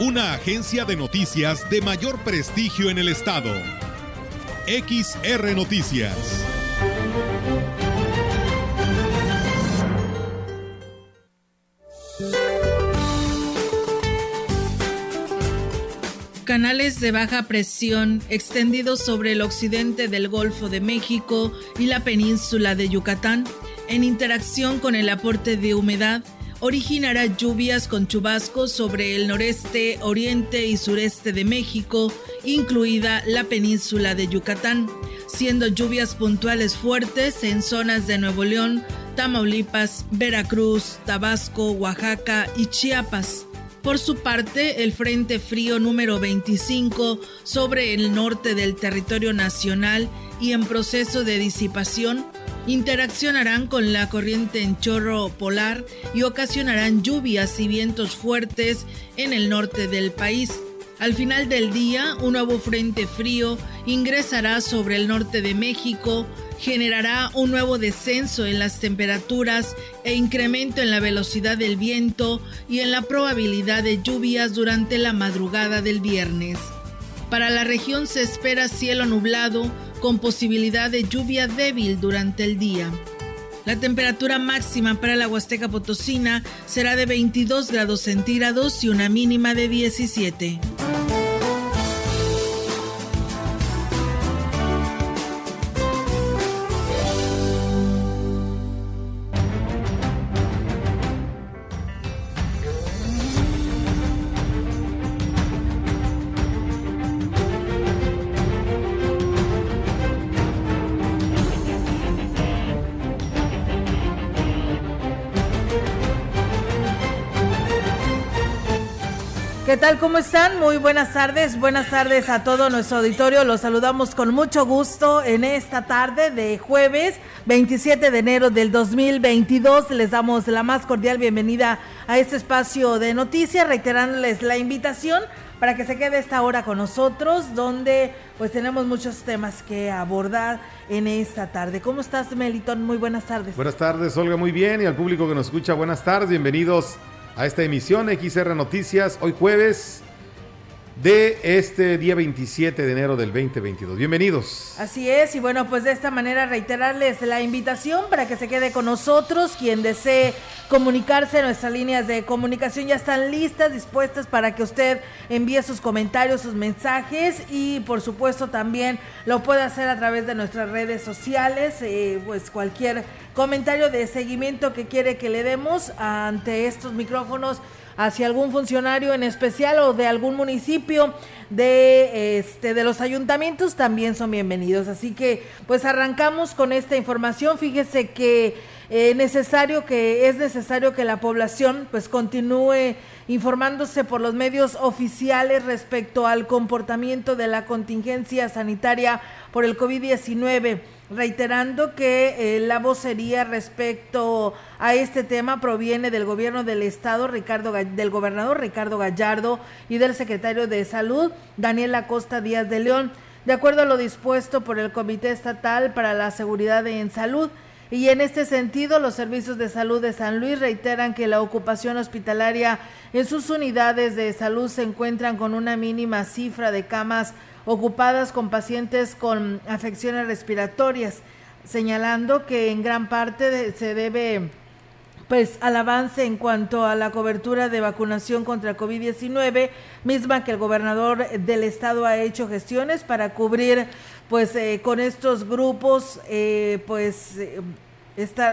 Una agencia de noticias de mayor prestigio en el estado. XR Noticias. Canales de baja presión extendidos sobre el occidente del Golfo de México y la península de Yucatán, en interacción con el aporte de humedad, originará lluvias con chubascos sobre el noreste, oriente y sureste de México, incluida la península de Yucatán, siendo lluvias puntuales fuertes en zonas de Nuevo León, Tamaulipas, Veracruz, Tabasco, Oaxaca y Chiapas. Por su parte, el Frente Frío número 25 sobre el norte del territorio nacional y en proceso de disipación interaccionarán con la corriente en chorro polar y ocasionarán lluvias y vientos fuertes en el norte del país. Al final del día, un nuevo frente frío ingresará sobre el norte de México, generará un nuevo descenso en las temperaturas e incremento en la velocidad del viento y en la probabilidad de lluvias durante la madrugada del viernes. Para la región se espera cielo nublado con posibilidad de lluvia débil durante el día. La temperatura máxima para la Huasteca Potosina será de 22 grados centígrados y una mínima de 17. Tal? ¿Cómo están? Muy buenas tardes. Buenas tardes a todo nuestro auditorio. Los saludamos con mucho gusto en esta tarde de jueves 27 de enero del 2022. Les damos la más cordial bienvenida a este espacio de noticias, reiterándoles la invitación para que se quede esta hora con nosotros, donde pues tenemos muchos temas que abordar en esta tarde. ¿Cómo estás, Melitón? Muy buenas tardes. Buenas tardes, Olga, muy bien. Y al público que nos escucha, buenas tardes. Bienvenidos a esta emisión XR Noticias, hoy jueves de este día 27 de enero del 2022. Bienvenidos. Así es, y bueno, pues de esta manera reiterarles la invitación para que se quede con nosotros. Quien desee comunicarse, nuestras líneas de comunicación ya están listas, dispuestas para que usted envíe sus comentarios, sus mensajes y por supuesto también lo puede hacer a través de nuestras redes sociales, eh, pues cualquier comentario de seguimiento que quiere que le demos ante estos micrófonos hacia algún funcionario en especial o de algún municipio de este de los ayuntamientos también son bienvenidos. Así que pues arrancamos con esta información. Fíjese que eh, necesario que es necesario que la población pues continúe informándose por los medios oficiales respecto al comportamiento de la contingencia sanitaria por el COVID-19 reiterando que eh, la vocería respecto a este tema proviene del gobierno del estado Ricardo del gobernador Ricardo Gallardo y del secretario de Salud Daniel Acosta Díaz de León, de acuerdo a lo dispuesto por el Comité Estatal para la Seguridad en Salud. Y en este sentido, los servicios de salud de San Luis reiteran que la ocupación hospitalaria en sus unidades de salud se encuentran con una mínima cifra de camas ocupadas con pacientes con afecciones respiratorias, señalando que en gran parte se debe pues al avance en cuanto a la cobertura de vacunación contra COVID-19, misma que el gobernador del estado ha hecho gestiones para cubrir pues eh, con estos grupos eh, pues eh,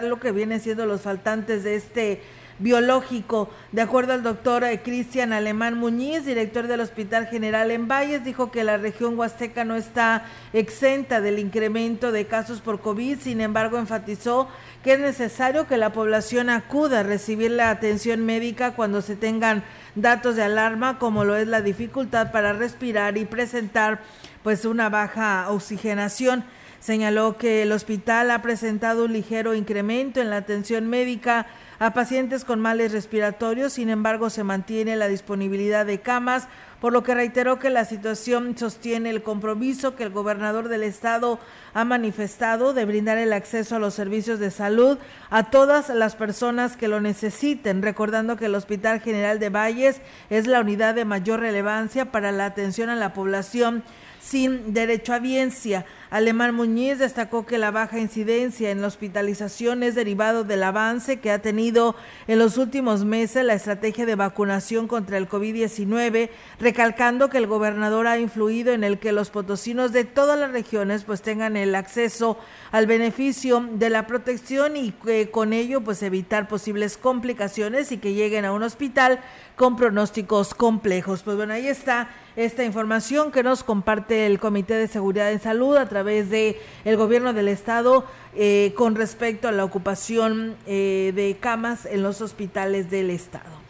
lo que vienen siendo los faltantes de este biológico. De acuerdo al doctor eh, Cristian Alemán Muñiz, director del Hospital General en Valles, dijo que la región huasteca no está exenta del incremento de casos por COVID, sin embargo enfatizó que es necesario que la población acuda a recibir la atención médica cuando se tengan datos de alarma, como lo es la dificultad para respirar y presentar pues una baja oxigenación. Señaló que el hospital ha presentado un ligero incremento en la atención médica a pacientes con males respiratorios, sin embargo se mantiene la disponibilidad de camas, por lo que reiteró que la situación sostiene el compromiso que el gobernador del estado ha manifestado de brindar el acceso a los servicios de salud a todas las personas que lo necesiten, recordando que el Hospital General de Valles es la unidad de mayor relevancia para la atención a la población sin derecho a biencia. Alemán Muñiz destacó que la baja incidencia en la hospitalización es derivado del avance que ha tenido en los últimos meses la estrategia de vacunación contra el COVID-19, recalcando que el gobernador ha influido en el que los potosinos de todas las regiones pues tengan el acceso al beneficio de la protección y que con ello pues evitar posibles complicaciones y que lleguen a un hospital con pronósticos complejos. Pues bueno, ahí está esta información que nos comparte el Comité de Seguridad en Salud a través de el Gobierno del Estado eh, con respecto a la ocupación eh, de camas en los hospitales del Estado.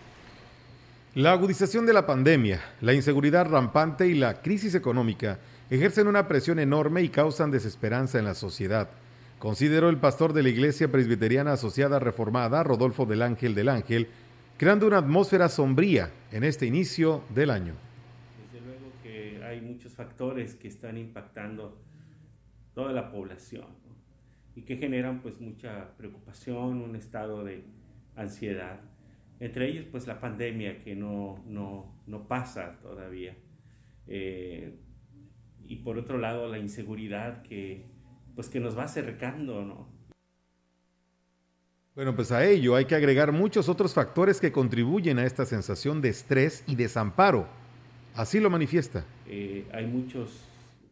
La agudización de la pandemia, la inseguridad rampante y la crisis económica ejercen una presión enorme y causan desesperanza en la sociedad. Consideró el pastor de la Iglesia Presbiteriana Asociada Reformada, Rodolfo del Ángel del Ángel, creando una atmósfera sombría en este inicio del año. Desde luego que hay muchos factores que están impactando toda la población y que generan pues mucha preocupación, un estado de ansiedad. Entre ellos pues la pandemia que no, no, no pasa todavía. Eh, y por otro lado la inseguridad que pues que nos va acercando, ¿no? Bueno, pues a ello hay que agregar muchos otros factores que contribuyen a esta sensación de estrés y desamparo. Así lo manifiesta. Eh, hay muchos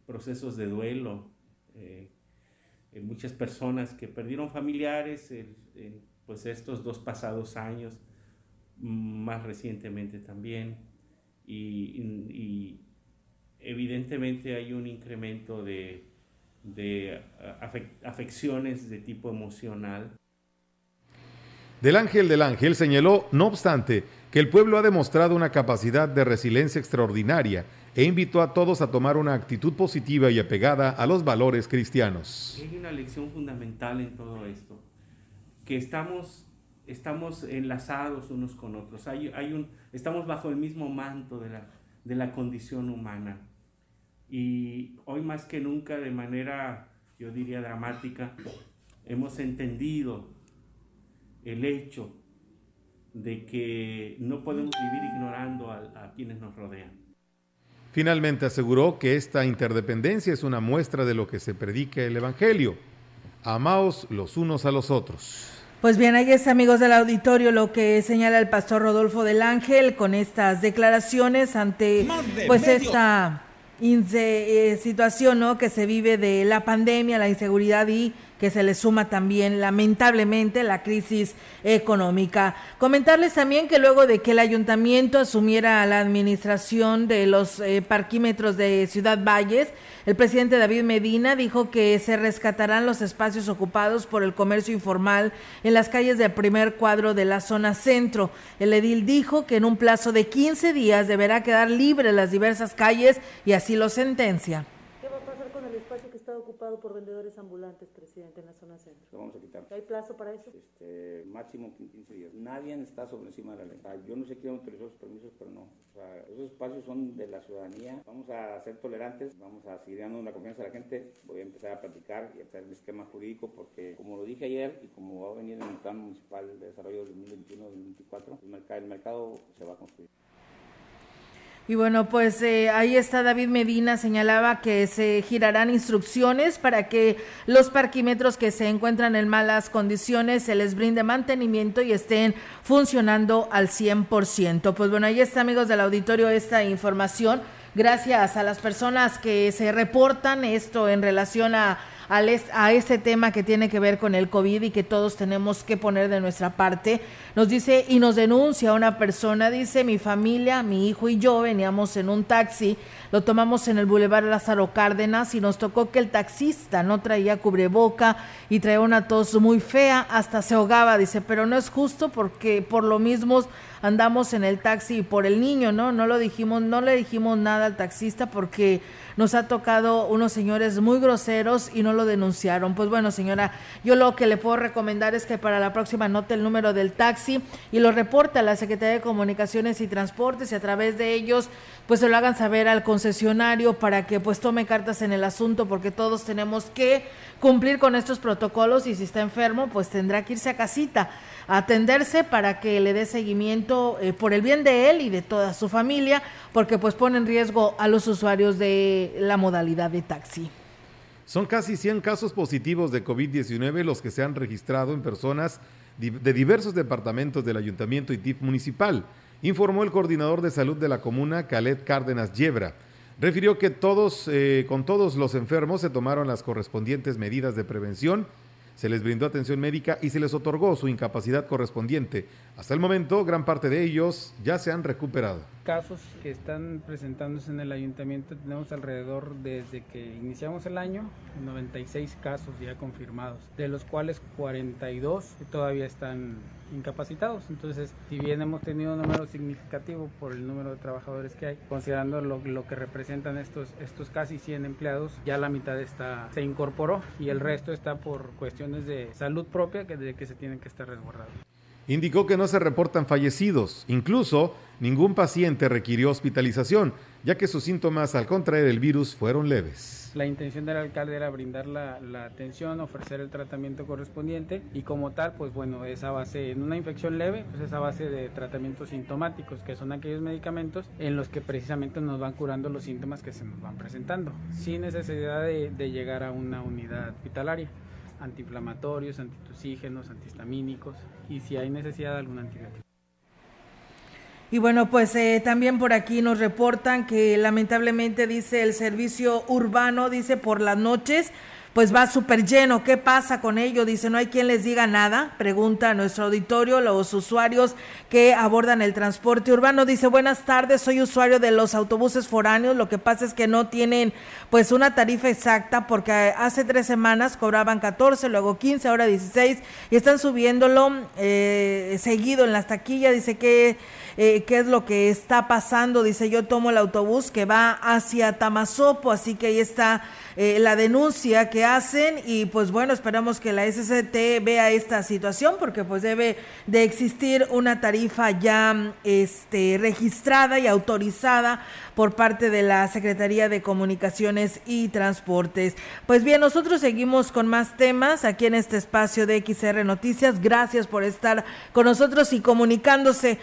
procesos de duelo, eh, muchas personas que perdieron familiares, pues estos dos pasados años, más recientemente también, y, evidentemente hay un incremento de afecciones de tipo emocional del Ángel del Ángel señaló, no obstante, que el pueblo ha demostrado una capacidad de resiliencia extraordinaria e invitó a todos a tomar una actitud positiva y apegada a los valores cristianos. Hay una lección fundamental en todo esto, que estamos, estamos enlazados unos con otros, hay, hay un, estamos bajo el mismo manto de la, de la condición humana. Y hoy más que nunca, de manera, yo diría, dramática, hemos entendido el hecho de que no podemos vivir ignorando a, quienes nos rodean. Finalmente aseguró que esta interdependencia es una muestra de lo que se predica el Evangelio. Amaos los unos a los otros. Pues bien, ahí es amigos del auditorio lo que señala el pastor Rodolfo del Ángel con estas declaraciones ante pues esta eh, situación ¿no? que se vive de la pandemia, la inseguridad y que se le suma también lamentablemente la crisis económica. Comentarles también que luego de que el ayuntamiento asumiera la administración de los eh, parquímetros de Ciudad Valles, el presidente David Medina dijo que se rescatarán los espacios ocupados por el comercio informal en las calles del primer cuadro de la zona centro. El edil dijo que en un plazo de 15 días deberá quedar libre las diversas calles y así lo sentencia está ocupado por vendedores ambulantes, presidente, en la zona centro. Lo vamos a quitar. ¿Hay plazo para eso? Este, máximo 15 días. Nadie está sobre encima de la ley. yo no sé quién autorizó esos permisos, pero no. O sea, esos espacios son de la ciudadanía. Vamos a ser tolerantes, vamos a seguir dando la confianza a la gente. Voy a empezar a platicar y a hacer el esquema jurídico porque, como lo dije ayer y como va a venir en el plan municipal de desarrollo 2021-2024, el mercado se va a construir. Y bueno, pues eh, ahí está David Medina, señalaba que se girarán instrucciones para que los parquímetros que se encuentran en malas condiciones se les brinde mantenimiento y estén funcionando al 100%. Pues bueno, ahí está amigos del auditorio esta información. Gracias a las personas que se reportan esto en relación a, a ese tema que tiene que ver con el COVID y que todos tenemos que poner de nuestra parte. Nos dice y nos denuncia una persona, dice, mi familia, mi hijo y yo veníamos en un taxi, lo tomamos en el Boulevard Lázaro Cárdenas y nos tocó que el taxista no traía cubreboca y traía una tos muy fea, hasta se ahogaba, dice, pero no es justo porque por lo mismo andamos en el taxi por el niño, ¿no? No lo dijimos, no le dijimos nada al taxista porque nos ha tocado unos señores muy groseros y no lo denunciaron. Pues bueno, señora, yo lo que le puedo recomendar es que para la próxima anote el número del taxi y lo reporte a la Secretaría de Comunicaciones y Transportes y a través de ellos pues se lo hagan saber al concesionario para que pues tome cartas en el asunto porque todos tenemos que cumplir con estos protocolos y si está enfermo pues tendrá que irse a casita a atenderse para que le dé seguimiento eh, por el bien de él y de toda su familia porque pues pone en riesgo a los usuarios de la modalidad de taxi. Son casi 100 casos positivos de COVID-19 los que se han registrado en personas de diversos departamentos del ayuntamiento y TIF municipal, informó el coordinador de salud de la comuna, Khaled Cárdenas Yebra. Refirió que todos, eh, con todos los enfermos se tomaron las correspondientes medidas de prevención se les brindó atención médica y se les otorgó su incapacidad correspondiente. Hasta el momento, gran parte de ellos ya se han recuperado. Casos que están presentándose en el ayuntamiento tenemos alrededor desde que iniciamos el año 96 casos ya confirmados, de los cuales 42 todavía están incapacitados. Entonces, si bien hemos tenido un número significativo por el número de trabajadores que hay, considerando lo, que representan estos, estos casi 100 empleados, ya la mitad está, se incorporó y el resto está por cuestiones de salud propia que, de que se tienen que estar resguardados. Indicó que no se reportan fallecidos, incluso ningún paciente requirió hospitalización, ya que sus síntomas al contraer el virus fueron leves. La intención del alcalde era brindar la, atención, ofrecer el tratamiento correspondiente y como tal, pues bueno, esa base, en una infección leve, pues esa base de tratamientos sintomáticos, que son aquellos medicamentos en los que precisamente nos van curando los síntomas que se nos van presentando, sin necesidad de, de llegar a una unidad hospitalaria antiinflamatorios, antitusígenos, antihistamínicos y si hay necesidad de algún antibiótico. Y bueno, pues eh, también por aquí nos reportan que lamentablemente dice el servicio urbano, dice por las noches, pues va súper lleno. ¿Qué pasa con ello? Dice, no hay quien les diga nada. Pregunta a nuestro auditorio, los usuarios que abordan el transporte urbano. Dice, buenas tardes, soy usuario de los autobuses foráneos. Lo que pasa es que no tienen pues una tarifa exacta porque hace tres semanas cobraban 14, luego 15, ahora 16 y están subiéndolo eh, seguido en las taquillas. Dice que eh, qué es lo que está pasando. Dice, yo tomo el autobús que va hacia Tamazopo, así que ahí está eh, la denuncia que hacen y pues bueno, esperamos que la SCT vea esta situación porque pues debe de existir una tarifa ya este, registrada y autorizada por parte de la Secretaría de Comunicaciones y Transportes. Pues bien, nosotros seguimos con más temas aquí en este espacio de XR Noticias. Gracias por estar con nosotros y comunicándose.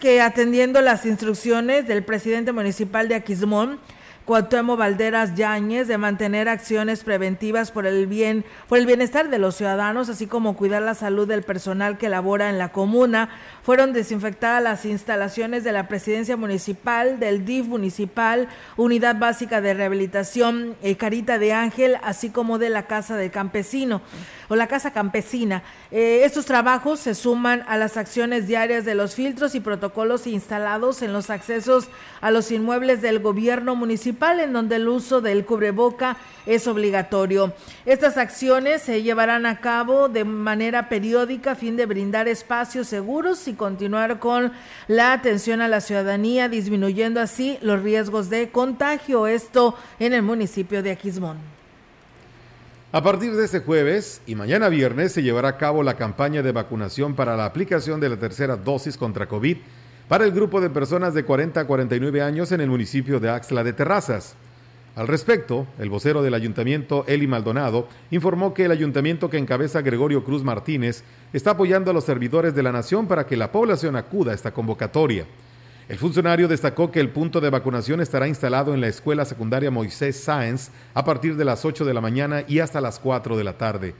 Que atendiendo las instrucciones del presidente municipal de Aquismón, Cuauhtémoc Valderas Yáñez de mantener acciones preventivas por el bien, por el bienestar de los ciudadanos, así como cuidar la salud del personal que labora en la comuna. Fueron desinfectadas las instalaciones de la presidencia municipal, del DIF municipal, Unidad Básica de Rehabilitación eh, Carita de Ángel, así como de la Casa del Campesino o la Casa Campesina. Eh, estos trabajos se suman a las acciones diarias de los filtros y protocolos instalados en los accesos a los inmuebles del gobierno municipal en donde el uso del cubreboca es obligatorio. Estas acciones se llevarán a cabo de manera periódica a fin de brindar espacios seguros y continuar con la atención a la ciudadanía, disminuyendo así los riesgos de contagio. Esto en el municipio de Aquismón. A partir de este jueves y mañana viernes se llevará a cabo la campaña de vacunación para la aplicación de la tercera dosis contra COVID para el grupo de personas de 40 a 49 años en el municipio de Axla de Terrazas. Al respecto, el vocero del ayuntamiento, Eli Maldonado, informó que el ayuntamiento que encabeza Gregorio Cruz Martínez está apoyando a los servidores de la nación para que la población acuda a esta convocatoria. El funcionario destacó que el punto de vacunación estará instalado en la escuela secundaria Moisés Sáenz a partir de las 8 de la mañana y hasta las 4 de la tarde.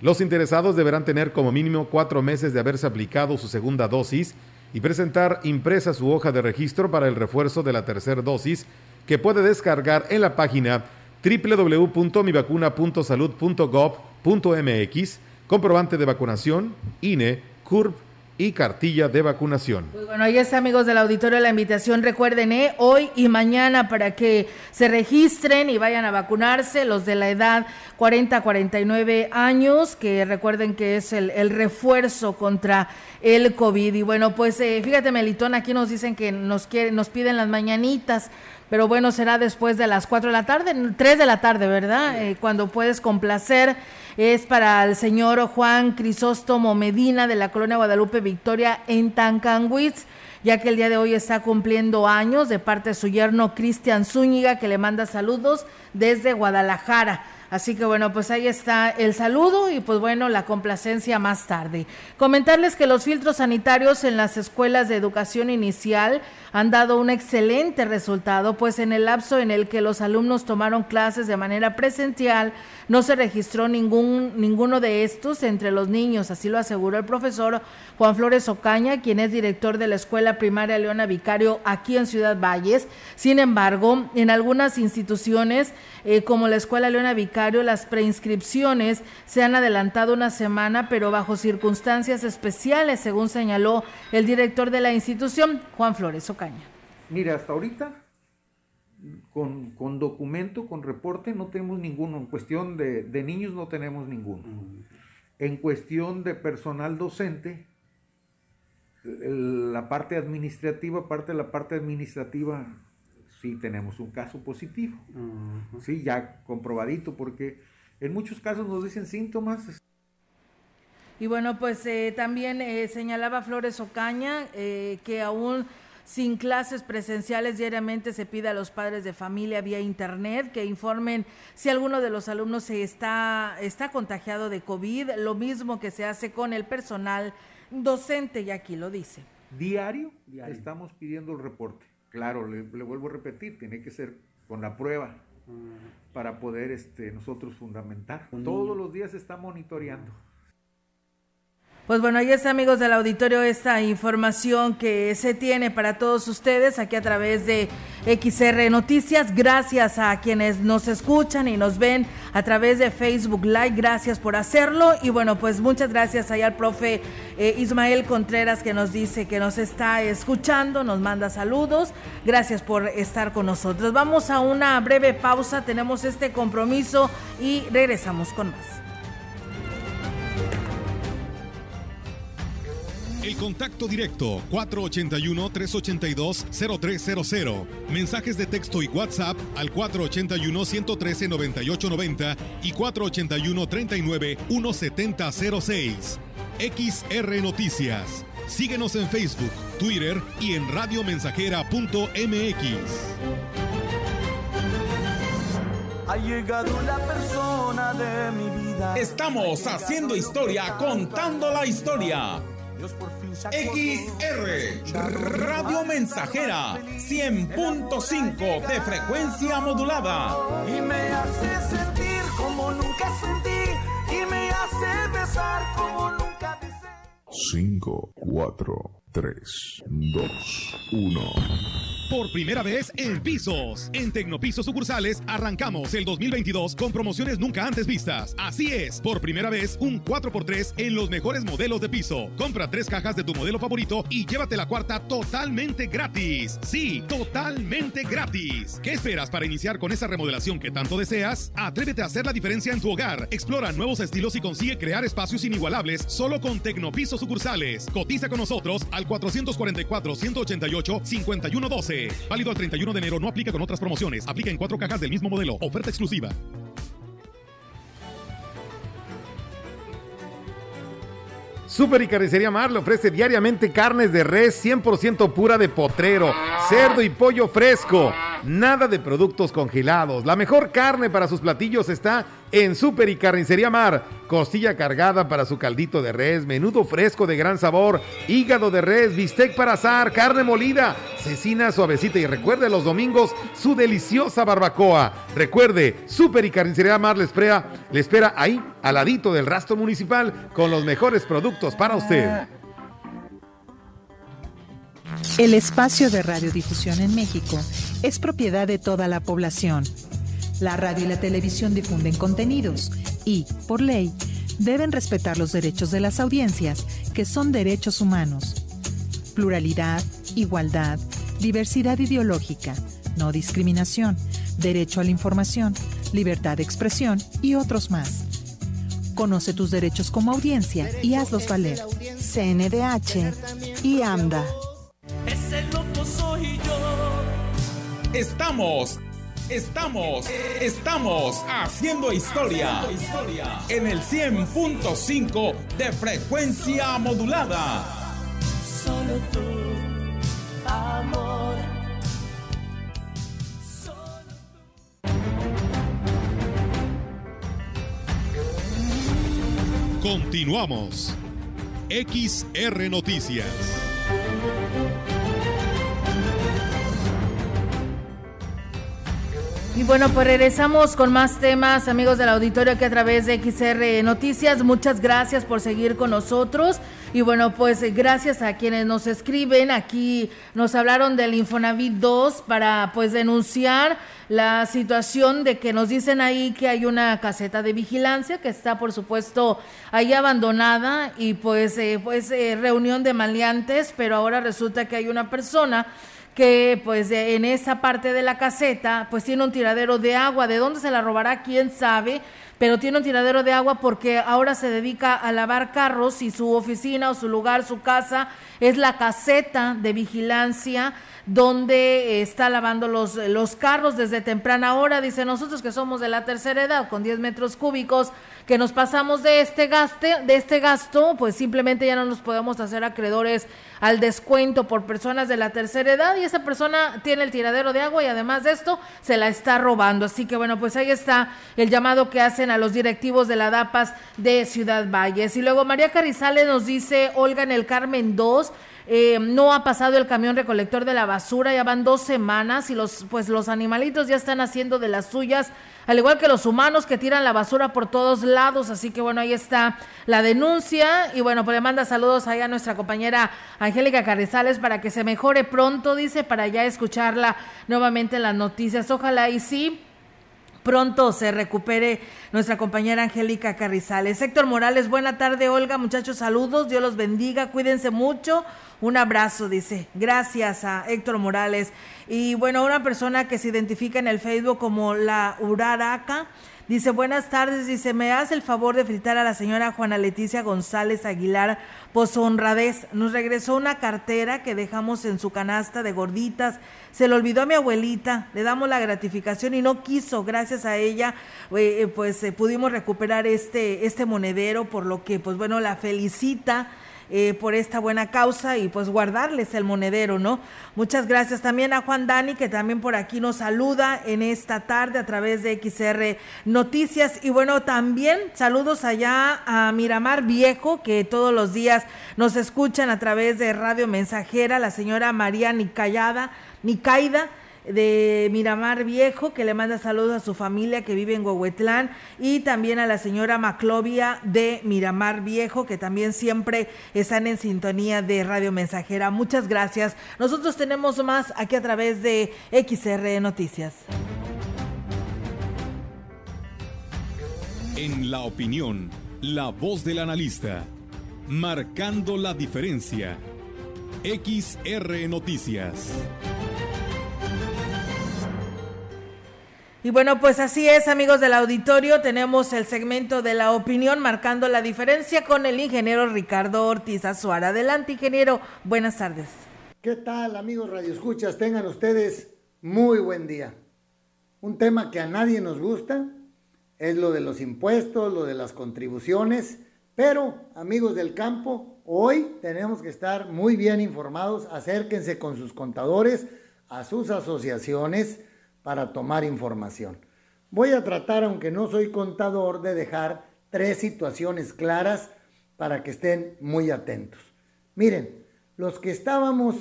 Los interesados deberán tener como mínimo cuatro meses de haberse aplicado su segunda dosis y presentar impresa su hoja de registro para el refuerzo de la tercera dosis que puede descargar en la página www.mivacuna.salud.gov.mx, comprobante de vacunación, INE, CURP y cartilla de vacunación. Bueno, ahí está amigos del auditorio la invitación, recuerden, ¿eh? hoy y mañana para que se registren y vayan a vacunarse los de la edad 40 a 49 años, que recuerden que es el, el refuerzo contra el COVID. Y bueno, pues eh, fíjate Melitón, aquí nos dicen que nos, quieren, nos piden las mañanitas pero bueno, será después de las 4 de la tarde, 3 de la tarde, ¿verdad? Eh, cuando puedes complacer es para el señor Juan Crisóstomo Medina de la colonia Guadalupe Victoria en Tancanwitz, ya que el día de hoy está cumpliendo años de parte de su yerno Cristian Zúñiga, que le manda saludos desde Guadalajara. Así que bueno, pues ahí está el saludo y pues bueno, la complacencia más tarde. Comentarles que los filtros sanitarios en las escuelas de educación inicial han dado un excelente resultado, pues en el lapso en el que los alumnos tomaron clases de manera presencial, no se registró ningún, ninguno de estos entre los niños, así lo aseguró el profesor Juan Flores Ocaña, quien es director de la Escuela Primaria Leona Vicario aquí en Ciudad Valles. Sin embargo, en algunas instituciones, eh, como la Escuela Leona Vicario, las preinscripciones se han adelantado una semana, pero bajo circunstancias especiales, según señaló el director de la institución, Juan Flores Ocaña. Mira, hasta ahorita con, con, documento, con reporte, no tenemos ninguno. En cuestión de, de niños no tenemos ninguno. En cuestión de personal docente, la parte administrativa, parte de la parte administrativa, sí tenemos un caso positivo. Sí, ya comprobadito, porque en muchos casos nos dicen síntomas. Y bueno, pues eh, también eh, señalaba Flores Ocaña eh, que aún sin clases presenciales diariamente se pide a los padres de familia vía internet que informen si alguno de los alumnos se está, está contagiado de COVID, lo mismo que se hace con el personal docente, y aquí lo dice. Diario, estamos pidiendo el reporte. Claro, le, vuelvo a repetir, tiene que ser con la prueba mm. para poder este, nosotros fundamentar. Todos los días se está monitoreando. Pues bueno, ahí está amigos del auditorio esta información que se tiene para todos ustedes aquí a través de XR Noticias. Gracias a quienes nos escuchan y nos ven a través de Facebook Live. Gracias por hacerlo. Y bueno, pues muchas gracias ahí al profe eh, Ismael Contreras que nos dice que nos está escuchando, nos manda saludos. Gracias por estar con nosotros. Vamos a una breve pausa, tenemos este compromiso y regresamos con más. El contacto directo 481-382-0300. Mensajes de texto y WhatsApp al 481-113-9890 y 481-39-1706. XR Noticias. Síguenos en Facebook, Twitter y en radiomensajera.mx. Ha llegado la persona de mi vida. Estamos haciendo historia, contando la historia. XR Radio Mensajera 100.5 de frecuencia modulada. Y me hace sentir como nunca sentí. Y me hace besar como nunca besé. 5, 4, 3, 2, 1. Por primera vez en pisos. En Tecnopisos sucursales arrancamos el 2022 con promociones nunca antes vistas. Así es, por primera vez un 4x3 en los mejores modelos de piso. Compra tres cajas de tu modelo favorito y llévate la cuarta totalmente gratis. Sí, totalmente gratis. ¿Qué esperas para iniciar con esa remodelación que tanto deseas? Atrévete a hacer la diferencia en tu hogar. Explora nuevos estilos y consigue crear espacios inigualables solo con Tecnopisos sucursales. Cotiza con nosotros al 444 188 5112 Válido al 31 de enero. No aplica con otras promociones. Aplica en cuatro cajas del mismo modelo. Oferta exclusiva. Super y Carnicería Mar le ofrece diariamente carnes de res 100% pura de potrero, cerdo y pollo fresco. Nada de productos congelados. La mejor carne para sus platillos está en Super y Carnicería Mar. Costilla cargada para su caldito de res, menudo fresco de gran sabor, hígado de res, bistec para asar, carne molida, cecina suavecita y recuerde los domingos su deliciosa barbacoa. Recuerde, Super y Carnicería Mar le espera, le espera ahí, al ladito del rastro municipal, con los mejores productos para usted. El espacio de radiodifusión en México es propiedad de toda la población La radio y la televisión difunden contenidos y, por ley, deben respetar los derechos de las audiencias, que son derechos humanos. Pluralidad, igualdad, diversidad ideológica, no discriminación, derecho a la información, libertad de expresión y otros más. Conoce tus derechos como audiencia y hazlos valer. CNDH y AMDA. Ese loco soy yo. Estamos, estamos, estamos haciendo historia en el 100.5 de frecuencia modulada. Solo tú, amor. Continuamos. XR Noticias. Y bueno, pues regresamos con más temas, amigos del auditorio, que a través de XR Noticias. Muchas gracias por seguir con nosotros. Y bueno, pues gracias a quienes nos escriben. Aquí nos hablaron del Infonavit 2 para pues denunciar la situación de que nos dicen ahí que hay una caseta de vigilancia que está por supuesto ahí abandonada y pues eh, pues eh, reunión de maleantes, pero ahora resulta que hay una persona que pues en esa parte de la caseta pues tiene un tiradero de agua. ¿De dónde se la robará? ¿Quién sabe? Pero tiene un tiradero de agua porque ahora se dedica a lavar carros y su oficina o su lugar, su casa es la caseta de vigilancia donde está lavando los, los carros desde temprana hora. Dice nosotros que somos de la tercera edad con 10 metros cúbicos que nos pasamos de este gaste, de este gasto, pues simplemente ya no nos podemos hacer acreedores al descuento por personas de la tercera edad y esa persona tiene el tiradero de agua y además de esto se la está robando. Así que bueno, pues ahí está el llamado que hacen a los directivos de la DAPAS de Ciudad Valles. Y luego María Carizales nos dice, Olga en el Carmen 2, eh, no ha pasado el camión recolector de la basura, ya van dos semanas y los, pues los animalitos ya están haciendo de las suyas, al igual que los humanos que tiran la basura por todos lados, así que bueno, ahí está la denuncia y bueno, pues le manda saludos ahí a nuestra compañera Angélica Carrizales para que se mejore pronto, dice, para ya escucharla nuevamente en las noticias, ojalá y sí pronto se recupere nuestra compañera Angélica Carrizales. Héctor Morales, buena tarde, Olga, muchachos, saludos, Dios los bendiga, cuídense mucho. Un abrazo, dice. Gracias a Héctor Morales. Y bueno, una persona que se identifica en el Facebook como la Uraraca. Dice, buenas tardes, dice, me hace el favor de fritar a la señora Juana Leticia González Aguilar por su honradez. Nos regresó una cartera que dejamos en su canasta de gorditas. Se le olvidó a mi abuelita, le damos la gratificación y no quiso. Gracias a ella, eh, eh, pues eh, pudimos recuperar este, este monedero, por lo que, pues bueno, la felicita. Eh, por esta buena causa y pues guardarles el monedero, ¿no? Muchas gracias también a Juan Dani que también por aquí nos saluda en esta tarde a través de XR Noticias y bueno, también saludos allá a Miramar Viejo que todos los días nos escuchan a través de Radio Mensajera, la señora María Nicayada, Nicaida de Miramar Viejo, que le manda saludos a su familia que vive en Huehuetlán, y también a la señora Maclovia de Miramar Viejo, que también siempre están en sintonía de Radio Mensajera. Muchas gracias. Nosotros tenemos más aquí a través de XR Noticias. En la opinión, la voz del analista, marcando la diferencia. XR Noticias. Y bueno, pues así es, amigos del auditorio, tenemos el segmento de la opinión marcando la diferencia con el ingeniero Ricardo Ortiz Azuara. Adelante, ingeniero, buenas tardes. ¿Qué tal, amigos radioescuchas? Tengan ustedes muy buen día. Un tema que a nadie nos gusta es lo de los impuestos, lo de las contribuciones, pero, amigos del campo, hoy tenemos que estar muy bien informados. Acérquense con sus contadores, a sus asociaciones, para tomar información. Voy a tratar, aunque no soy contador, de dejar tres situaciones claras para que estén muy atentos. Miren, los que estábamos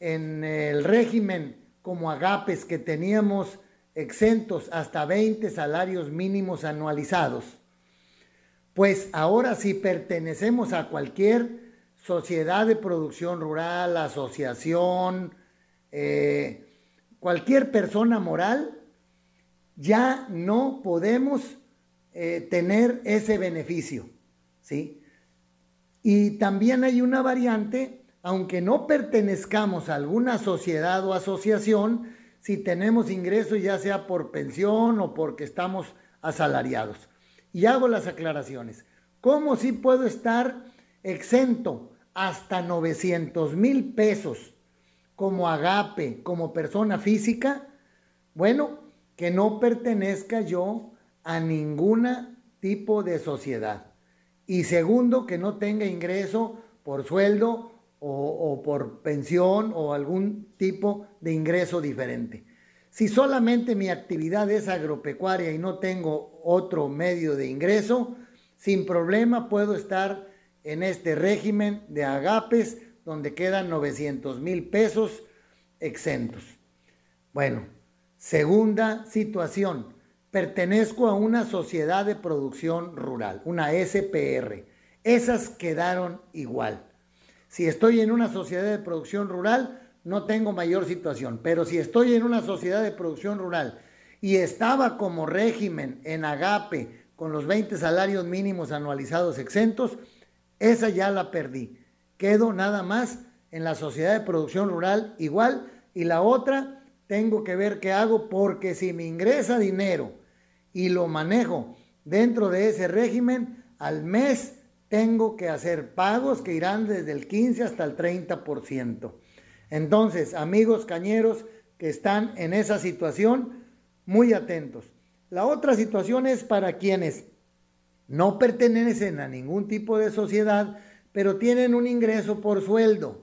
en el régimen como agapes que teníamos exentos hasta 20 salarios mínimos anualizados, pues ahora si pertenecemos a cualquier sociedad de producción rural, asociación, eh, cualquier persona moral, ya no podemos eh, tener ese beneficio, ¿sí? Y también hay una variante, aunque no pertenezcamos a alguna sociedad o asociación, si tenemos ingresos ya sea por pensión o porque estamos asalariados. Y hago las aclaraciones. ¿Cómo si puedo estar exento hasta 900 mil pesos como agape, como persona física? Bueno, que no pertenezca yo a ningún tipo de sociedad. Y segundo, que no tenga ingreso por sueldo o, o, por pensión o algún tipo de ingreso diferente. Si solamente mi actividad es agropecuaria y no tengo otro medio de ingreso, sin problema puedo estar en este régimen de agapes donde quedan 900 mil pesos exentos. Bueno, segunda situación, pertenezco a una sociedad de producción rural, una SPR. Esas quedaron igual. Si estoy en una sociedad de producción rural, no tengo mayor situación, pero si estoy en una sociedad de producción rural y estaba como régimen en agape con los 20 salarios mínimos anualizados exentos, esa ya la perdí. Quedo nada más en la sociedad de producción rural igual y la otra tengo que ver qué hago porque si me ingresa dinero y lo manejo dentro de ese régimen, al mes tengo que hacer pagos que irán desde el 15 hasta el 30%. Entonces, amigos cañeros que están en esa situación, muy atentos. La otra situación es para quienes no pertenecen a ningún tipo de sociedad, pero tienen un ingreso por sueldo.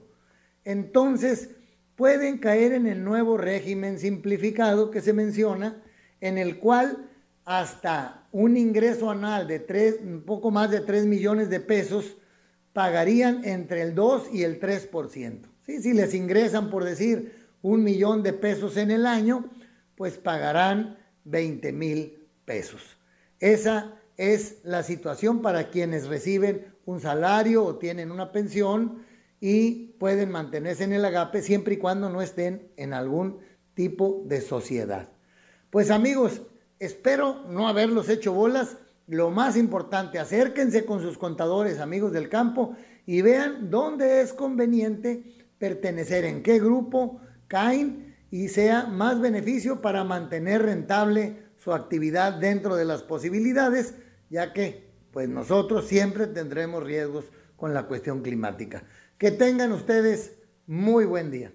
Entonces, pueden caer en el nuevo régimen simplificado que se menciona, en el cual hasta un ingreso anual de tres, un poco más de 3 millones de pesos, pagarían entre el 2 y el 3%. ¿Sí? Si les ingresan, por decir, un millón de pesos en el año, pues pagarán 20 mil pesos. Esa es la situación para quienes reciben un salario o tienen una pensión y pueden mantenerse en el agape siempre y cuando no estén en algún tipo de sociedad. Pues amigos, Espero no haberlos hecho bolas. Lo más importante, acérquense con sus contadores, amigos del campo, y vean dónde es conveniente pertenecer, en qué grupo caen y sea más beneficio para mantener rentable su actividad dentro de las posibilidades, ya que pues nosotros siempre tendremos riesgos con la cuestión climática. Que tengan ustedes muy buen día.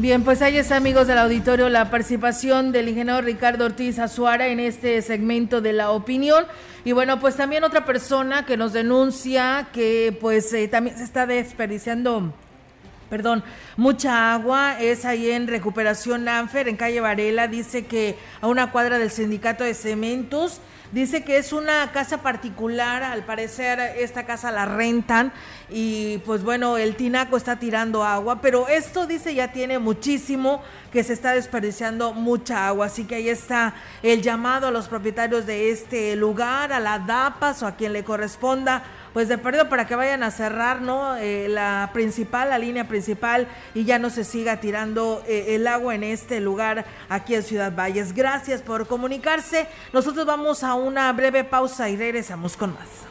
Bien, pues ahí está, amigos del auditorio, la participación del ingeniero Ricardo Ortiz Azuara en este segmento de la opinión. Y bueno, pues también otra persona que nos denuncia que pues eh, también se está desperdiciando perdón, mucha agua, es ahí en Recuperación Lanfer, en calle Varela, dice que a una cuadra del sindicato de cementos, dice que es una casa particular, al parecer esta casa la rentan y pues bueno, el tinaco está tirando agua, pero esto dice ya tiene muchísimo que se está desperdiciando mucha agua, así que ahí está el llamado a los propietarios de este lugar, a la DAPAS o a quien le corresponda, pues de perdido para que vayan a cerrar, ¿no? Eh, la principal, la línea principal y ya no se siga tirando eh, el agua en este lugar aquí en Ciudad Valles. Gracias por comunicarse. Nosotros vamos a una breve pausa y regresamos con más.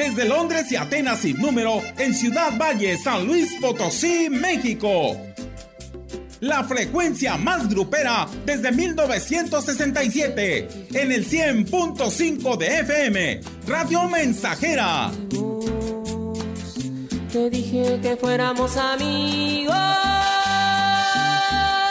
Desde Londres y Atenas sin número, en Ciudad Valle, San Luis Potosí, México. La frecuencia más grupera desde 1967, en el 100.5 de FM, Radio Mensajera. Te dije que fuéramos amigos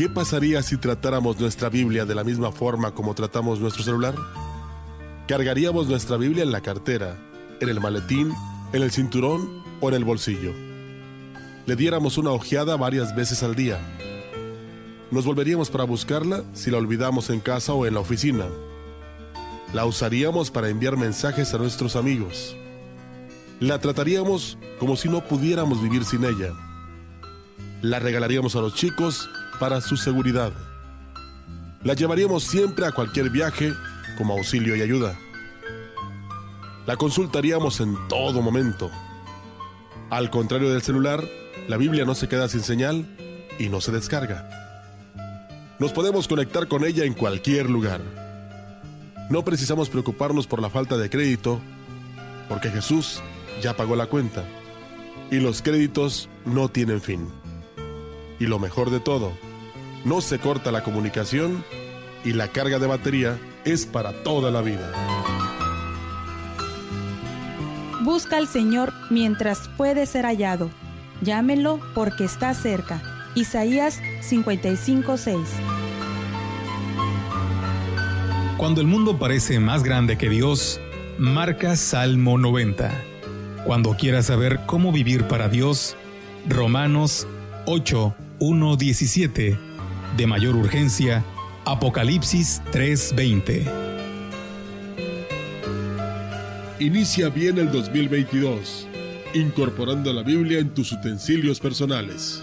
qué pasaría si tratáramos nuestra Biblia de la misma forma como tratamos nuestro celular? Cargaríamos nuestra Biblia en la cartera, en el maletín, en el cinturón o en el bolsillo. Le diéramos una ojeada varias veces al día. Nos volveríamos para buscarla si la olvidamos en casa o en la oficina. La usaríamos para enviar mensajes a nuestros amigos. La trataríamos como si no pudiéramos vivir sin ella la regalaríamos a los chicos para su seguridad. La llevaríamos siempre a cualquier viaje como auxilio y ayuda. La consultaríamos en todo momento. Al contrario del celular, la Biblia no se queda sin señal y no se descarga. Nos podemos conectar con ella en cualquier lugar. No precisamos preocuparnos por la falta de crédito, porque Jesús ya pagó la cuenta y los créditos no tienen fin. Y lo mejor de todo, no se corta la comunicación y la carga de batería es para toda la vida. Busca al Señor mientras puede ser hallado. Llámenlo porque está cerca. Isaías 55:6. Cuando el mundo parece más grande que Dios, marca Salmo 90. Cuando quieras saber cómo vivir para Dios, Romanos 8, 1.17. De mayor urgencia, Apocalipsis 3.20. Inicia bien el 2022, incorporando la Biblia en tus utensilios personales.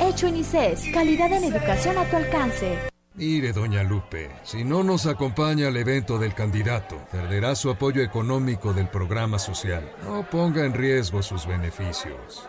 Hecho en ICES. Calidad en educación a tu alcance. Mire, doña Lupe, si no nos acompaña al evento del candidato, perderá su apoyo económico del programa social. No ponga en riesgo sus beneficios.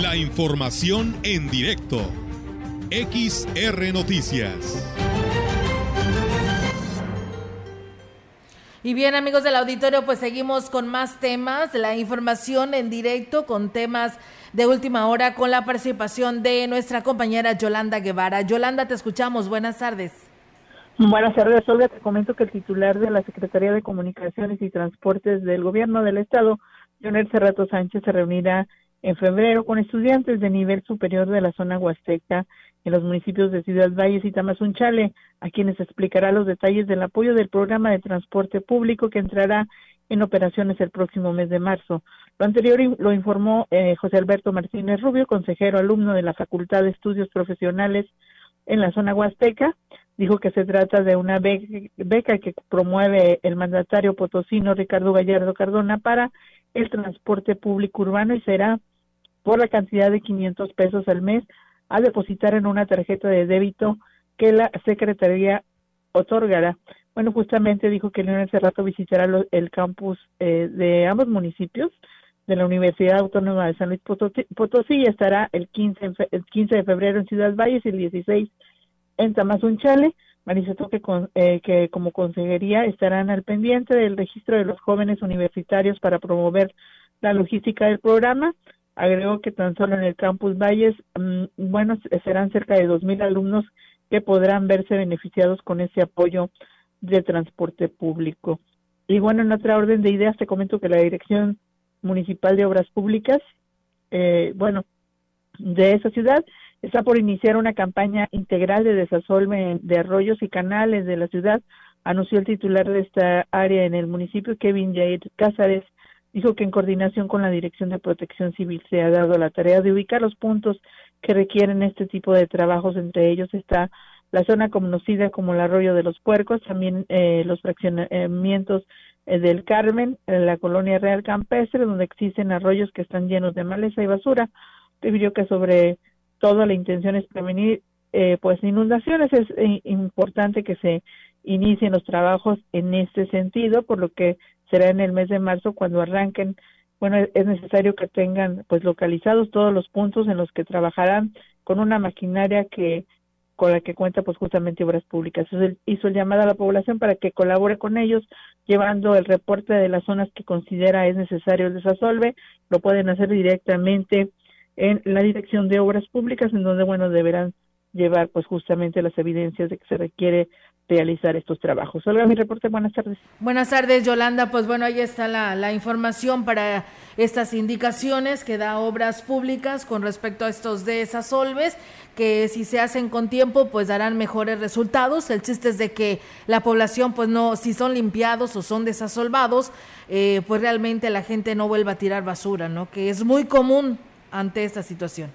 La información en directo. XR Noticias. Y bien amigos del auditorio, pues seguimos con más temas, la información en directo con temas de última hora con la participación de nuestra compañera Yolanda Guevara. Yolanda, te escuchamos. Buenas tardes. Buenas tardes, Olga. Te comento que el titular de la Secretaría de Comunicaciones y Transportes del Gobierno del Estado, Leonel Cerrato Sánchez, se reunirá en febrero con estudiantes de nivel superior de la zona huasteca en los municipios de Ciudad Valles y Tamazunchale, a quienes explicará los detalles del apoyo del programa de transporte público que entrará en operaciones el próximo mes de marzo. Lo anterior lo informó eh, José Alberto Martínez Rubio, consejero alumno de la Facultad de Estudios Profesionales en la zona huasteca. Dijo que se trata de una beca que promueve el mandatario potosino Ricardo Gallardo Cardona para el transporte público urbano y será por la cantidad de 500 pesos al mes a depositar en una tarjeta de débito que la Secretaría otorgará. Bueno, justamente dijo que Leonel Cerrato visitará el campus eh, de ambos municipios de la Universidad Autónoma de San Luis Potosí, y estará el 15, el 15 de febrero en Ciudad Valles y el 16 en Tamazunchale. Manifestó que, eh, que como consejería estarán al pendiente del registro de los jóvenes universitarios para promover la logística del programa. Agregó que tan solo en el campus Valles, mm, bueno, serán cerca de 2.000 alumnos que podrán verse beneficiados con ese apoyo de transporte público. Y bueno, en otra orden de ideas te comento que la Dirección Municipal de Obras Públicas, eh, bueno, de esa ciudad, está por iniciar una campaña integral de desasolve de arroyos y canales de la ciudad, anunció el titular de esta área en el municipio, Kevin Jair Cázares, dijo que en coordinación con la Dirección de Protección Civil se ha dado la tarea de ubicar los puntos que requieren este tipo de trabajos, entre ellos está la zona conocida como el Arroyo de los Puercos, también eh, los fraccionamientos eh, del Carmen, en la colonia Real Campestre, donde existen arroyos que están llenos de maleza y basura. Debido que sobre todo la intención es prevenir eh, pues inundaciones. Es eh, importante que se inicien los trabajos en este sentido, por lo que será en el mes de marzo cuando arranquen. Bueno, es necesario que tengan pues localizados todos los puntos en los que trabajarán con una maquinaria que con la que cuenta pues justamente Obras Públicas. hizo el llamado a la población para que colabore con ellos llevando el reporte de las zonas que considera es necesario el desasolve. Lo pueden hacer directamente en la Dirección de Obras Públicas, en donde, bueno, deberán llevar pues justamente las evidencias de que se requiere realizar estos trabajos. Olga, mi reporte, buenas tardes. Buenas tardes, Yolanda. Pues bueno, ahí está la, la, información para estas indicaciones que da Obras Públicas con respecto a estos desasolves, que si se hacen con tiempo, pues darán mejores resultados. El chiste es de que la población, pues no, si son limpiados o son desasolvados, eh, pues realmente la gente no vuelva a tirar basura, ¿no? Que es muy común ante esta situación.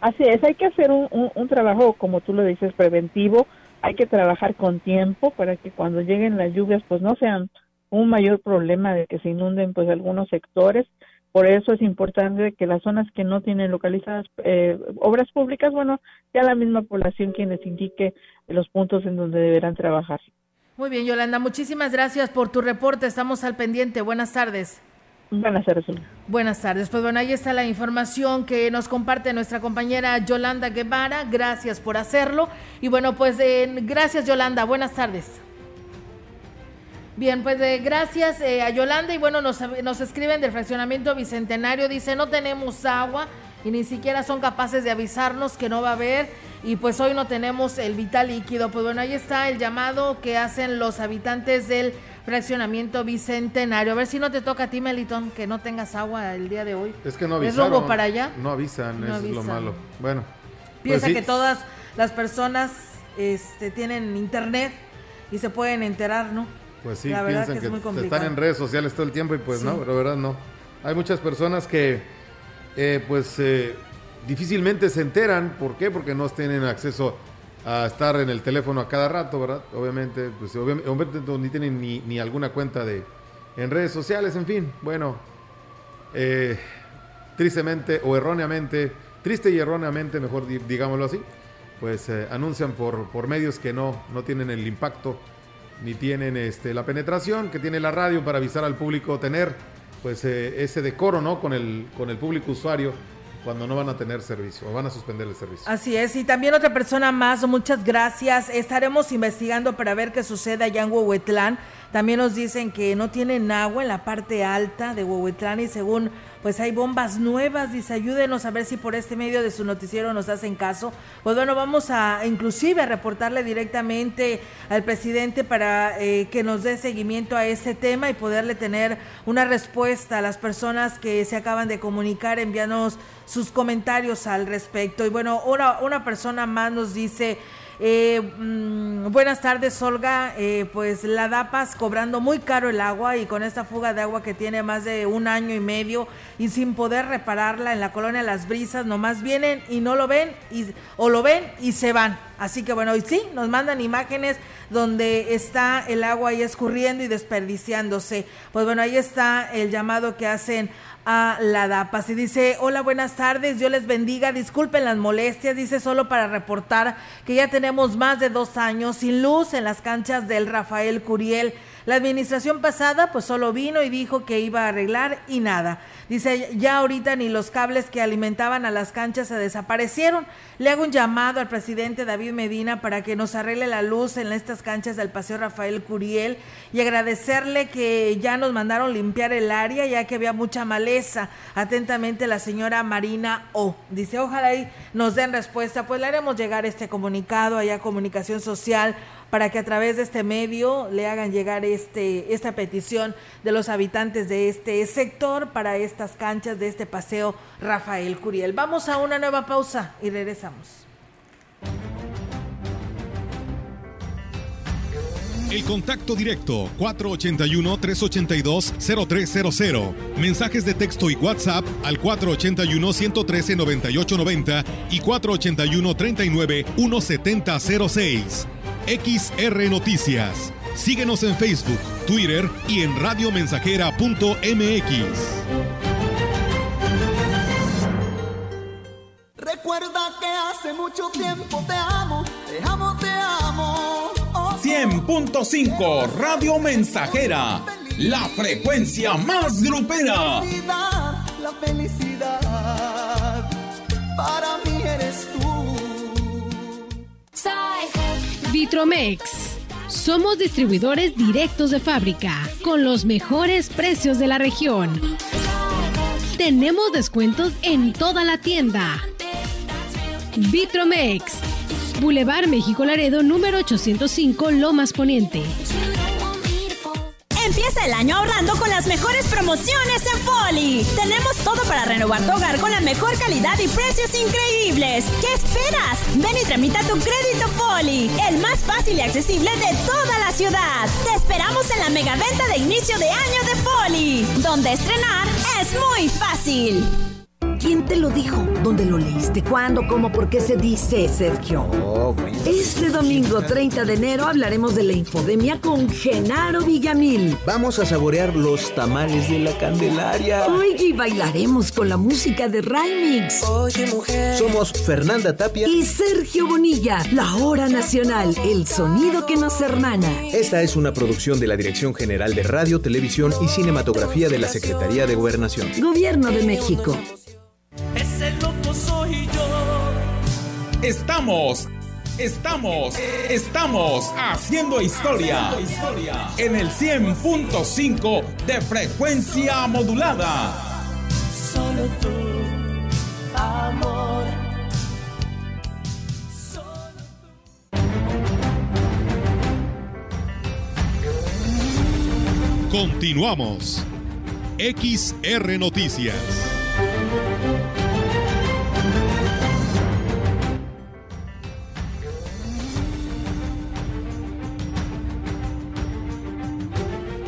Así es, hay que hacer un, un, trabajo, como tú lo dices, preventivo, hay que trabajar con tiempo para que cuando lleguen las lluvias pues no sean un mayor problema de que se inunden pues algunos sectores. Por eso es importante que las zonas que no tienen localizadas eh, obras públicas, bueno, sea la misma población quienes indique los puntos en donde deberán trabajar. Muy bien, Yolanda, muchísimas gracias por tu reporte. Estamos al pendiente. Buenas tardes. Buenas tardes. Buenas tardes. Pues bueno, ahí está la información que nos comparte nuestra compañera Yolanda Guevara. Gracias por hacerlo. Y bueno, pues gracias Yolanda. Buenas tardes. Bien, pues eh, gracias eh, a Yolanda y bueno, nos, nos escriben del fraccionamiento Bicentenario, dice no tenemos agua y ni siquiera son capaces de avisarnos que no va a haber y pues hoy no tenemos el vital líquido. Pues bueno, ahí está el llamado que hacen los habitantes del fraccionamiento Bicentenario. A ver si no te toca a ti, Melitón, que no tengas agua el día de hoy. Es que no ¿Es avisaron. rumbo para allá? No avisan, No eso es lo avisan. malo. Bueno. Piensa pues sí. que todas las personas este, tienen internet y se pueden enterar, ¿no? Pues sí, La verdad piensan que que, es muy complicado. están en redes sociales todo el tiempo y pues Sí. no, pero la verdad no. Hay muchas personas que eh, pues eh, difícilmente se enteran. ¿Por qué? Porque no tienen acceso a estar en el teléfono a cada rato, ¿verdad? Obviamente, pues obviamente, ni tienen ni, ni alguna cuenta de en redes sociales, en fin. Bueno, eh, tristemente o erróneamente, triste y erróneamente, mejor di- digámoslo así, pues eh, anuncian por, por medios que no, no tienen el impacto ni tienen este, la penetración que tiene la radio para avisar al público, tener pues eh, ese decoro ¿no? con, el, con el público usuario cuando no van a tener servicio o van a suspender el servicio. Así es, y también otra persona más, muchas gracias. Estaremos investigando para ver qué sucede allá en Huehuetlán. También nos dicen que no tienen agua en la parte alta de Huehuetlán y según pues hay bombas nuevas, dice ayúdenos a ver si por este medio de su noticiero nos hacen caso. Pues bueno, vamos a inclusive a reportarle directamente al presidente para eh, que nos dé seguimiento a este tema y poderle tener una respuesta a las personas que se acaban de comunicar, enviándonos sus comentarios al respecto. Y bueno, una, una persona más nos dice, eh, mm, buenas tardes Olga, Eh, pues la DAPAS cobrando muy caro el agua y con esta fuga de agua que tiene más de un año y medio y sin poder repararla en la colonia Las Brisas, nomás vienen y no lo ven y, o lo ven y se van. Así que bueno, y sí, nos mandan imágenes donde está el agua ahí escurriendo y desperdiciándose. Pues bueno, ahí está el llamado que hacen a la DAPAS. Y dice, hola, buenas tardes, Dios les bendiga, disculpen las molestias, dice solo para reportar que ya tenemos más de dos años sin luz en las canchas del Rafael Curiel. La administración pasada pues solo vino y dijo que iba a arreglar y nada. Dice, ya ahorita ni los cables que alimentaban a las canchas se desaparecieron. Le hago un llamado al presidente David Medina para que nos arregle la luz en estas canchas del Paseo Rafael Curiel y agradecerle que ya nos mandaron limpiar el área ya que había mucha maleza. Atentamente la señora Marina O. Dice, ojalá y nos den respuesta. Pues le haremos llegar este comunicado allá Comunicación Social para que a través de este medio le hagan llegar este, esta petición de los habitantes de este sector para estas canchas de este paseo Rafael Curiel. Vamos a una nueva pausa y regresamos. El contacto directo 481-382-0300. Mensajes de texto y WhatsApp al 481-113-9890 y 481-39-1706. XR Noticias. Síguenos en Facebook, Twitter y en radiomensajera.mx. Recuerda que hace mucho tiempo te amo, te amo, te amo. Oh, 100.5 Radio Mensajera, la frecuencia más grupera. felicidad, la felicidad, para mí eres tú. Vitromex. Somos distribuidores directos de fábrica, con los mejores precios de la región. Tenemos descuentos en toda la tienda. Vitromex. Boulevard México Laredo, número 805, Lomas Poniente. Empieza el año ahorrando con las mejores promociones en Foli. Tenemos todo para renovar tu hogar con la mejor calidad y precios increíbles. ¿Qué esperas? Ven y tramita tu crédito Foli, el más fácil y accesible de toda la ciudad. Te esperamos en la mega venta de inicio de año de Foli, donde estrenar es muy fácil. ¿Quién te lo dijo? ¿Dónde lo leíste? ¿Cuándo? ¿Cómo? ¿Por qué se dice, Sergio? Este domingo 30 de enero hablaremos de la infodemia con Genaro Villamil. Vamos a saborear los tamales de la Candelaria. Oye, y bailaremos con la música de Rymix. Oye, mujer. Somos Fernanda Tapia y Sergio Bonilla, la hora nacional, el sonido que nos hermana. Esta es una producción de la Dirección General de Radio, Televisión y Cinematografía de la Secretaría de Gobernación. Gobierno de México. Ese loco soy yo. Estamos Estamos, estamos haciendo historia en el 100.5 de frecuencia modulada. Solo tú, amor. Continuamos. XR Noticias.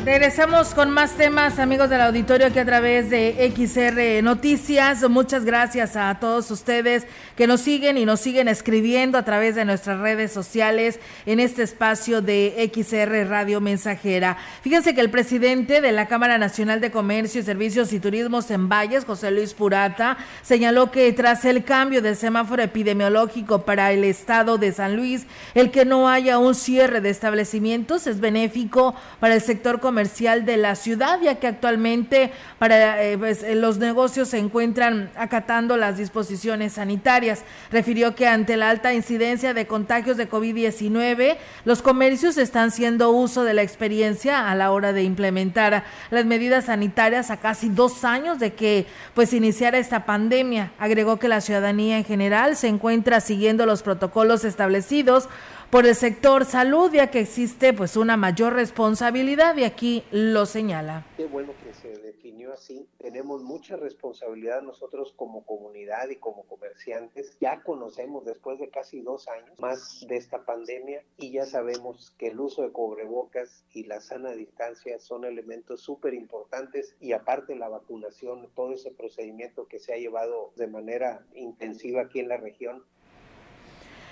Regresamos con más temas, amigos del auditorio, que a través de XR Noticias. Muchas gracias a todos ustedes que nos siguen y nos siguen escribiendo a través de nuestras redes sociales en este espacio de XR Radio Mensajera. Fíjense que el presidente de la Cámara Nacional de Comercio Servicios y Turismos en Valles, José Luis Purata, señaló que tras el cambio del semáforo epidemiológico para el estado de San Luis, el que no haya un cierre de establecimientos es benéfico para el sector comercial comercial de la ciudad, ya que actualmente para eh, pues, eh, los negocios se encuentran acatando las disposiciones sanitarias. Refirió que ante la alta incidencia de contagios de COVID-19, los comercios están haciendo uso de la experiencia a la hora de implementar las medidas sanitarias a casi dos años de que pues iniciara esta pandemia. Agregó que la ciudadanía en general se encuentra siguiendo los protocolos establecidos por el sector salud, ya que existe pues una mayor responsabilidad y aquí lo señala. Qué bueno que se definió así. Tenemos mucha responsabilidad nosotros como comunidad y como comerciantes. Ya conocemos después de casi dos años más de esta pandemia y ya sabemos que el uso de cubrebocas y la sana distancia son elementos súper importantes y aparte la vacunación, todo ese procedimiento que se ha llevado de manera intensiva aquí en la región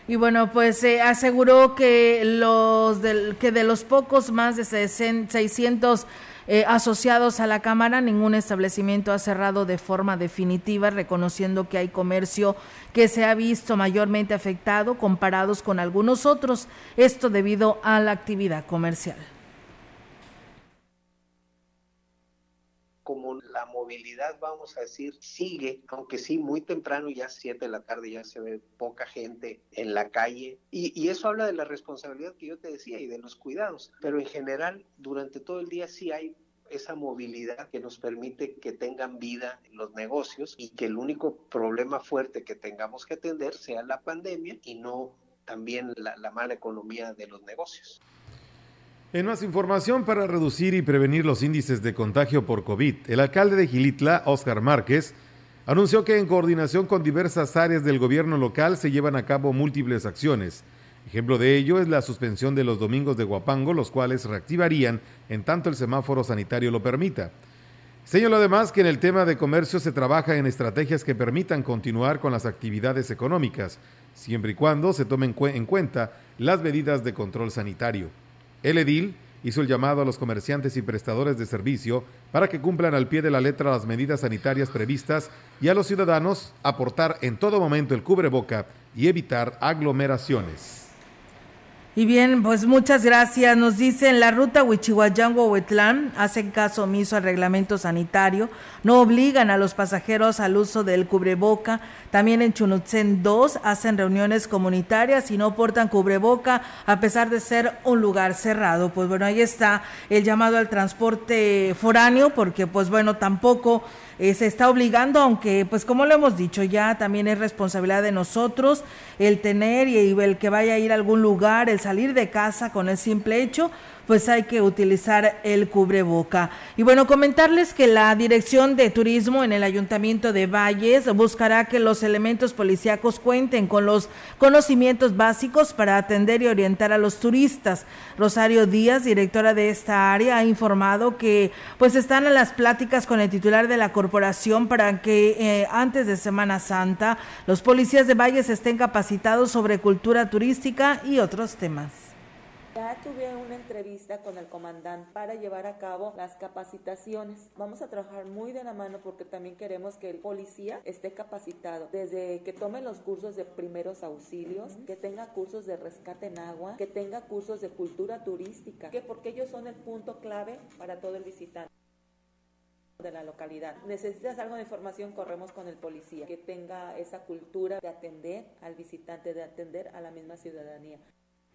y bueno, pues se aseguró que los del, que de los pocos más de 600 eh, asociados a la Cámara, ningún establecimiento ha cerrado de forma definitiva, reconociendo que hay comercio que se ha visto mayormente afectado comparados con algunos otros, esto debido a la actividad comercial. como movilidad, vamos a decir, sigue, aunque sí, muy temprano, ya 7 de la tarde, ya se ve poca gente en la calle. Y, eso habla de la responsabilidad que yo te decía y de los cuidados. Pero en general, durante todo el día sí hay esa movilidad que nos permite que tengan vida los negocios y que el único problema fuerte que tengamos que atender sea la pandemia y no también la mala economía de los negocios. En más información para reducir y prevenir los índices de contagio por COVID, el alcalde de Gilitla, Óscar Márquez, anunció que en coordinación con diversas áreas del gobierno local se llevan a cabo múltiples acciones. Ejemplo de ello es la suspensión de los domingos de Guapango, los cuales reactivarían en tanto el semáforo sanitario lo permita. Señaló además que en el tema de comercio se trabaja en estrategias que permitan continuar con las actividades económicas, siempre y cuando se tomen en cuenta las medidas de control sanitario. El edil hizo el llamado a los comerciantes y prestadores de servicio para que cumplan al pie de la letra las medidas sanitarias previstas y a los ciudadanos aportar en todo momento el cubreboca y evitar aglomeraciones. Y bien, pues muchas gracias. Nos dicen la ruta Huichihuayán-Huehuetlán hacen caso omiso al reglamento sanitario, no obligan a los pasajeros al uso del cubreboca. También en Chunutzen 2 hacen reuniones comunitarias y no portan cubreboca a pesar de ser un lugar cerrado. Pues bueno, ahí está el llamado al transporte foráneo porque pues bueno, tampoco eh, se está obligando, aunque pues como lo hemos dicho ya, también es responsabilidad de nosotros el tener y el que vaya a ir a algún lugar, el salir de casa con el simple hecho pues hay que utilizar el cubreboca. Y bueno, comentarles que la Dirección de Turismo en el Ayuntamiento de Valles buscará que los elementos policíacos cuenten con los conocimientos básicos para atender y orientar a los turistas. Rosario Díaz, directora de esta área, ha informado que pues están en las pláticas con el titular de la corporación para que eh, antes de Semana Santa los policías de Valles estén capacitados sobre cultura turística y otros temas. Ya tuve una entrevista con el comandante para llevar a cabo las capacitaciones. Vamos a trabajar muy de la mano porque también queremos que el policía esté capacitado, desde que tome los cursos de primeros auxilios, que tenga cursos de rescate en agua, que tenga cursos de cultura turística, que porque ellos son el punto clave para todo el visitante. de la localidad. Necesitas algo de información, corremos con el policía, que tenga esa cultura de atender al visitante, de atender a la misma ciudadanía.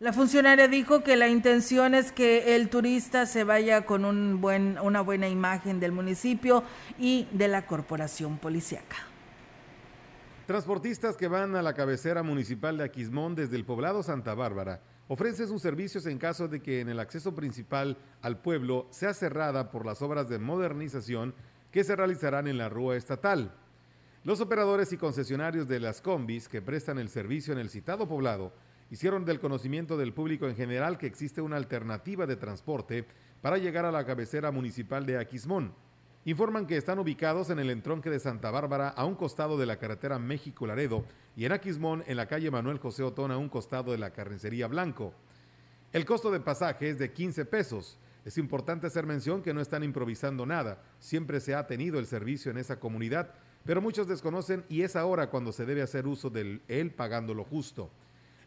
La funcionaria dijo que la intención es que el turista se vaya con una buena imagen del municipio y de la corporación policíaca. Transportistas que van a la cabecera municipal de Aquismón desde el poblado Santa Bárbara ofrecen sus servicios en caso de que en el acceso principal al pueblo sea cerrada por las obras de modernización que se realizarán en la rúa estatal. Los operadores y concesionarios de las combis que prestan el servicio en el citado poblado hicieron del conocimiento del público en general que existe una alternativa de transporte para llegar a la cabecera municipal de Aquismón. Informan que están ubicados en el entronque de Santa Bárbara a un costado de la carretera México-Laredo y en Aquismón en la calle Manuel José Otón a un costado de la carnicería Blanco. El costo de pasaje es de 15 pesos. Es importante hacer mención que no están improvisando nada, siempre se ha tenido el servicio en esa comunidad, pero muchos desconocen y es ahora cuando se debe hacer uso del él pagando lo justo.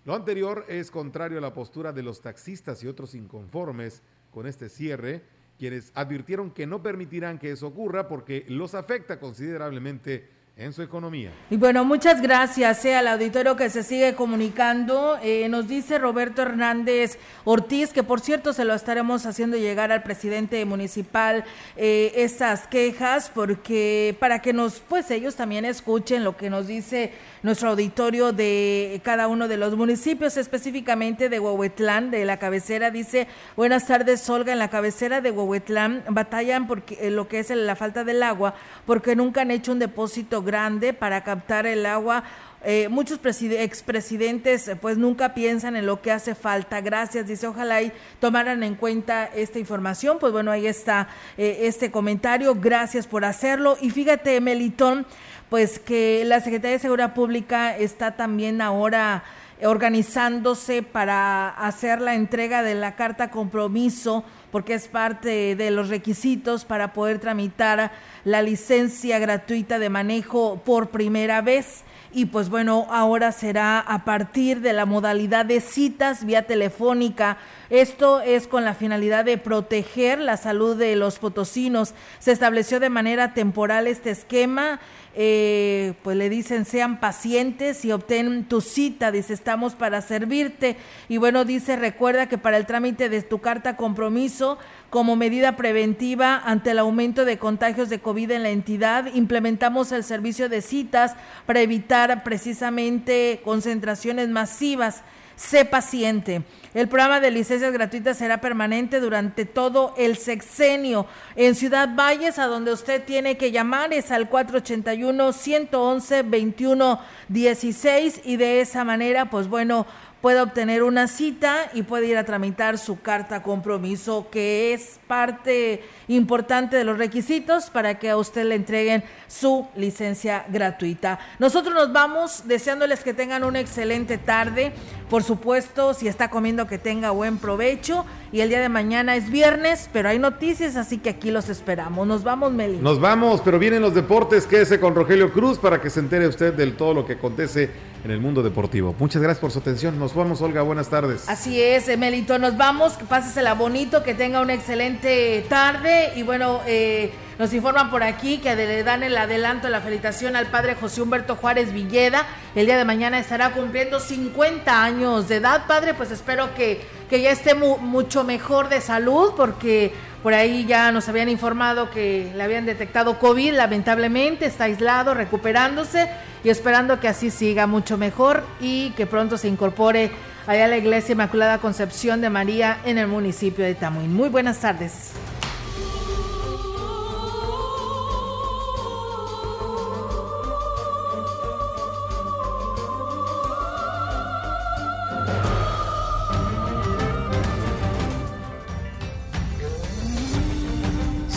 Lo anterior es contrario a la postura de los taxistas y otros inconformes con este cierre, quienes advirtieron que no permitirán que eso ocurra porque los afecta considerablemente en su economía. Y bueno, muchas gracias eh, al auditorio que se sigue comunicando. Eh, nos dice Roberto Hernández Ortiz, que por cierto se lo estaremos haciendo llegar al presidente municipal eh, estas quejas, porque para que nos, pues ellos también escuchen lo que nos dice nuestro auditorio de cada uno de los municipios, específicamente de Huehuetlán, de la cabecera. Dice, buenas tardes, Olga, en la cabecera de Huehuetlán batallan porque lo que es la falta del agua, porque nunca han hecho un depósito grande para captar el agua. Eh, muchos expresidentes pues nunca piensan en lo que hace falta. Gracias, dice, ojalá y tomaran en cuenta esta información. Pues bueno, ahí está eh, este comentario. Gracias por hacerlo. Y fíjate, Melitón, pues que la Secretaría de Seguridad Pública está también ahora organizándose para hacer la entrega de la carta compromiso porque es parte de los requisitos para poder tramitar la licencia gratuita de manejo por primera vez. Y pues bueno, ahora será a partir de la modalidad de citas vía telefónica. Esto es con la finalidad de proteger la salud de los potosinos. Se estableció de manera temporal este esquema eh, pues le dicen sean pacientes y obtén tu cita, dice estamos para servirte y bueno dice recuerda que para el trámite de tu carta compromiso como medida preventiva ante el aumento de contagios de COVID en la entidad, implementamos el servicio de citas para evitar precisamente concentraciones masivas. Sé paciente. El programa de licencias gratuitas será permanente durante todo el sexenio. En Ciudad Valles, a donde usted tiene que llamar, es al 481-111-2116 y de esa manera, pues bueno, puede obtener una cita y puede ir a tramitar su carta compromiso, que es parte importante de los requisitos para que a usted le entreguen su licencia gratuita. Nosotros nos vamos deseándoles que tengan una excelente tarde. Por supuesto, si está comiendo, que tenga buen provecho. Y el día de mañana es viernes, pero hay noticias, así que aquí los esperamos. Nos vamos, Meli. Nos vamos, pero vienen los deportes. Quédese con Rogelio Cruz para que se entere usted de todo lo que acontece en el mundo deportivo. Muchas gracias por su atención. Nos vamos, Olga. Buenas tardes. Así es, Melito. Nos vamos. Pásesela bonito, que tenga una excelente tarde. Y bueno, eh, nos informan por aquí que le dan el adelanto, la felicitación al padre José Humberto Juárez Villeda. El día de mañana estará cumpliendo 50 años de edad, padre. Pues espero que, que ya esté mucho mejor de salud, porque por ahí ya nos habían informado que le habían detectado COVID, lamentablemente, está aislado, recuperándose y esperando que así siga mucho mejor y que pronto se incorpore allá a la Iglesia Inmaculada Concepción de María en el municipio de Tamuín. Muy buenas tardes.